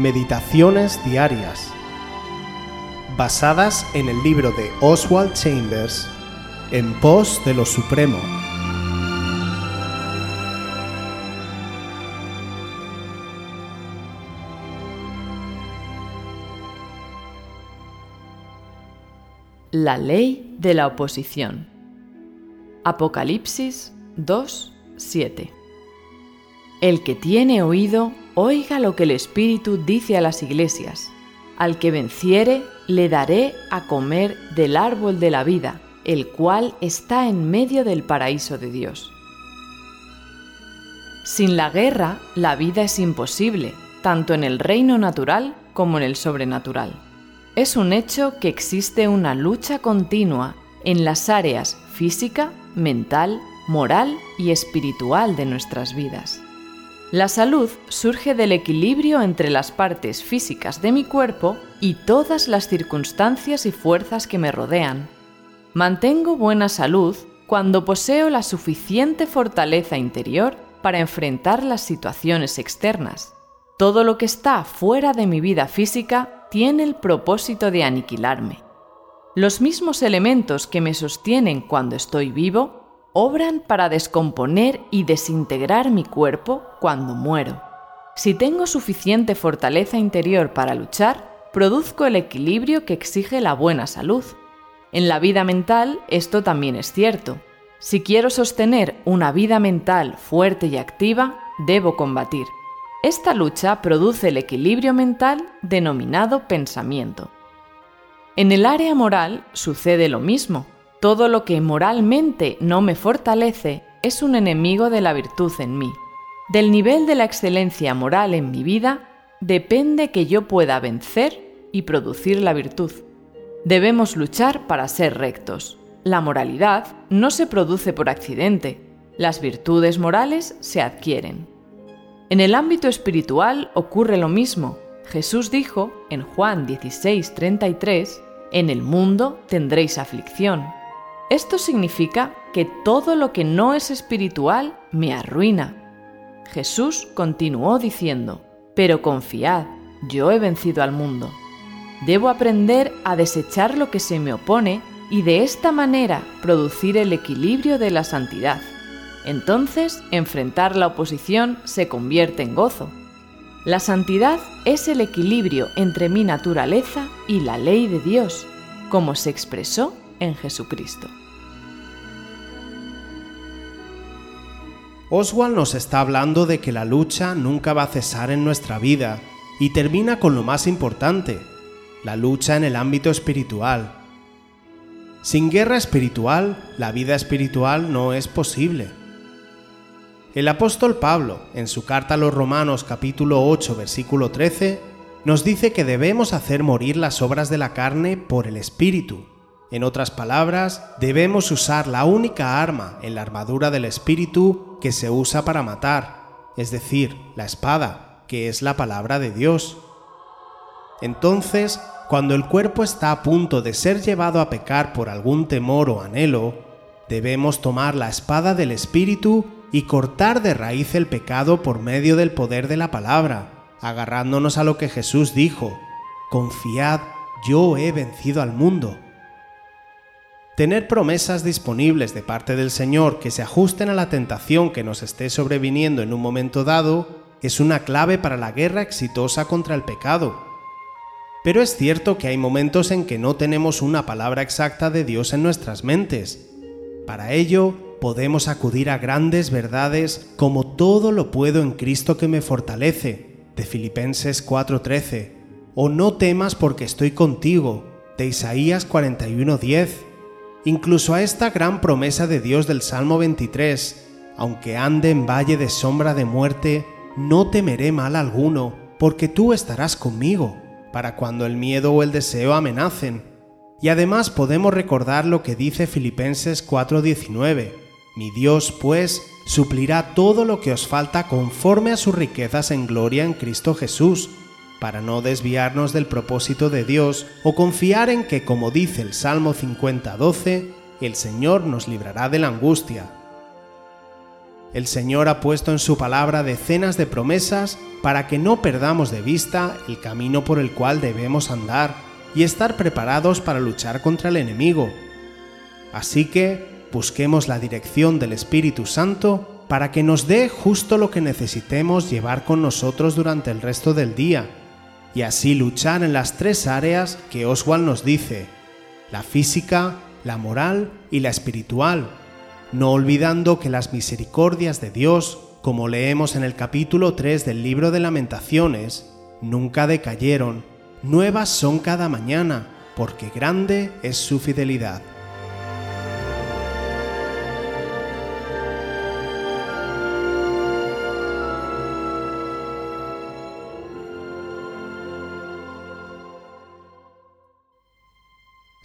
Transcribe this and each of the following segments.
Meditaciones Diarias, basadas en el libro de Oswald Chambers, En pos de lo Supremo. La ley de la oposición. Apocalipsis 2, 7. El que tiene oído, oiga lo que el Espíritu dice a las iglesias. Al que venciere, le daré a comer del árbol de la vida, el cual está en medio del paraíso de Dios. Sin la guerra, la vida es imposible, tanto en el reino natural como en el sobrenatural. Es un hecho que existe una lucha continua en las áreas física, mental, moral y espiritual de nuestras vidas. La salud surge del equilibrio entre las partes físicas de mi cuerpo y todas las circunstancias y fuerzas que me rodean. Mantengo buena salud cuando poseo la suficiente fortaleza interior para enfrentar las situaciones externas. Todo lo que está fuera de mi vida física tiene el propósito de aniquilarme. Los mismos elementos que me sostienen cuando estoy vivo obran para descomponer y desintegrar mi cuerpo cuando muero. Si tengo suficiente fortaleza interior para luchar, produzco el equilibrio que exige la buena salud. En la vida mental esto también es cierto. Si quiero sostener una vida mental fuerte y activa, debo combatir. Esta lucha produce el equilibrio mental denominado pensamiento. En el área moral sucede lo mismo. Todo lo que moralmente no me fortalece es un enemigo de la virtud en mí. Del nivel de la excelencia moral en mi vida depende que yo pueda vencer y producir la virtud. Debemos luchar para ser rectos. La moralidad no se produce por accidente. Las virtudes morales se adquieren. En el ámbito espiritual ocurre lo mismo. Jesús dijo en Juan 16:33, En el mundo tendréis aflicción esto significa que todo lo que no es espiritual me arruina. Jesús continuó diciendo, pero confiad, yo he vencido al mundo. Debo aprender a desechar lo que se me opone y de esta manera producir el equilibrio de la santidad. Entonces, enfrentar la oposición se convierte en gozo. La santidad es el equilibrio entre mi naturaleza y la ley de Dios, como se expresó en Jesucristo. Oswald nos está hablando de que la lucha nunca va a cesar en nuestra vida y termina con lo más importante, la lucha en el ámbito espiritual. Sin guerra espiritual, la vida espiritual no es posible. El apóstol Pablo, en su carta a los Romanos capítulo 8 versículo 13, nos dice que debemos hacer morir las obras de la carne por el Espíritu. En otras palabras, debemos usar la única arma en la armadura del Espíritu que se usa para matar, es decir, la espada, que es la palabra de Dios. Entonces, cuando el cuerpo está a punto de ser llevado a pecar por algún temor o anhelo, debemos tomar la espada del Espíritu y cortar de raíz el pecado por medio del poder de la palabra, agarrándonos a lo que Jesús dijo, confiad, yo he vencido al mundo. Tener promesas disponibles de parte del Señor que se ajusten a la tentación que nos esté sobreviniendo en un momento dado es una clave para la guerra exitosa contra el pecado. Pero es cierto que hay momentos en que no tenemos una palabra exacta de Dios en nuestras mentes. Para ello, podemos acudir a grandes verdades como todo lo puedo en Cristo que me fortalece, de Filipenses 4:13, o no temas porque estoy contigo, de Isaías 41:10, incluso a esta gran promesa de Dios del Salmo 23, aunque ande en valle de sombra de muerte, no temeré mal alguno, porque tú estarás conmigo, para cuando el miedo o el deseo amenacen. Y además podemos recordar lo que dice Filipenses 4:19, mi Dios pues suplirá todo lo que os falta conforme a sus riquezas en gloria en Cristo Jesús para no desviarnos del propósito de Dios o confiar en que, como dice el Salmo 50:12, el Señor nos librará de la angustia. El Señor ha puesto en su palabra decenas de promesas para que no perdamos de vista el camino por el cual debemos andar y estar preparados para luchar contra el enemigo. Así que busquemos la dirección del Espíritu Santo para que nos dé justo lo que necesitemos llevar con nosotros durante el resto del día y así luchar en las tres áreas que Oswald nos dice, la física, la moral y la espiritual no olvidando que las misericordias de Dios, como leemos en el capítulo 3 del libro de lamentaciones, nunca decayeron, nuevas son cada mañana, porque grande es su fidelidad.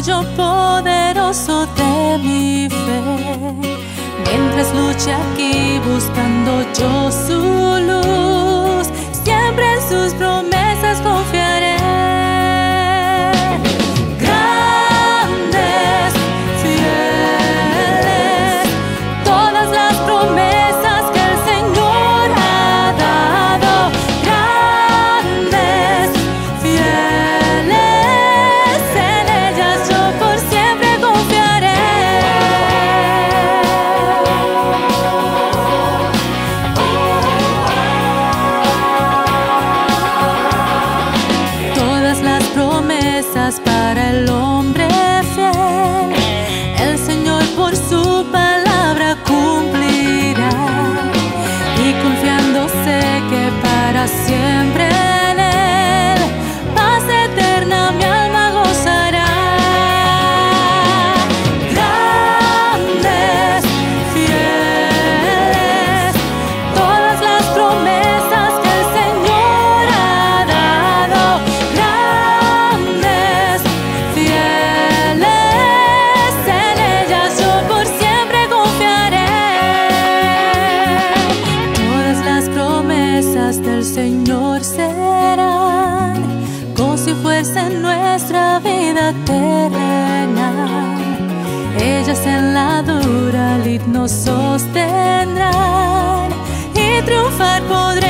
apoyo poderoso de mi fe. Mientras lucha aquí buscando yo su sostendrán y triunfar podré.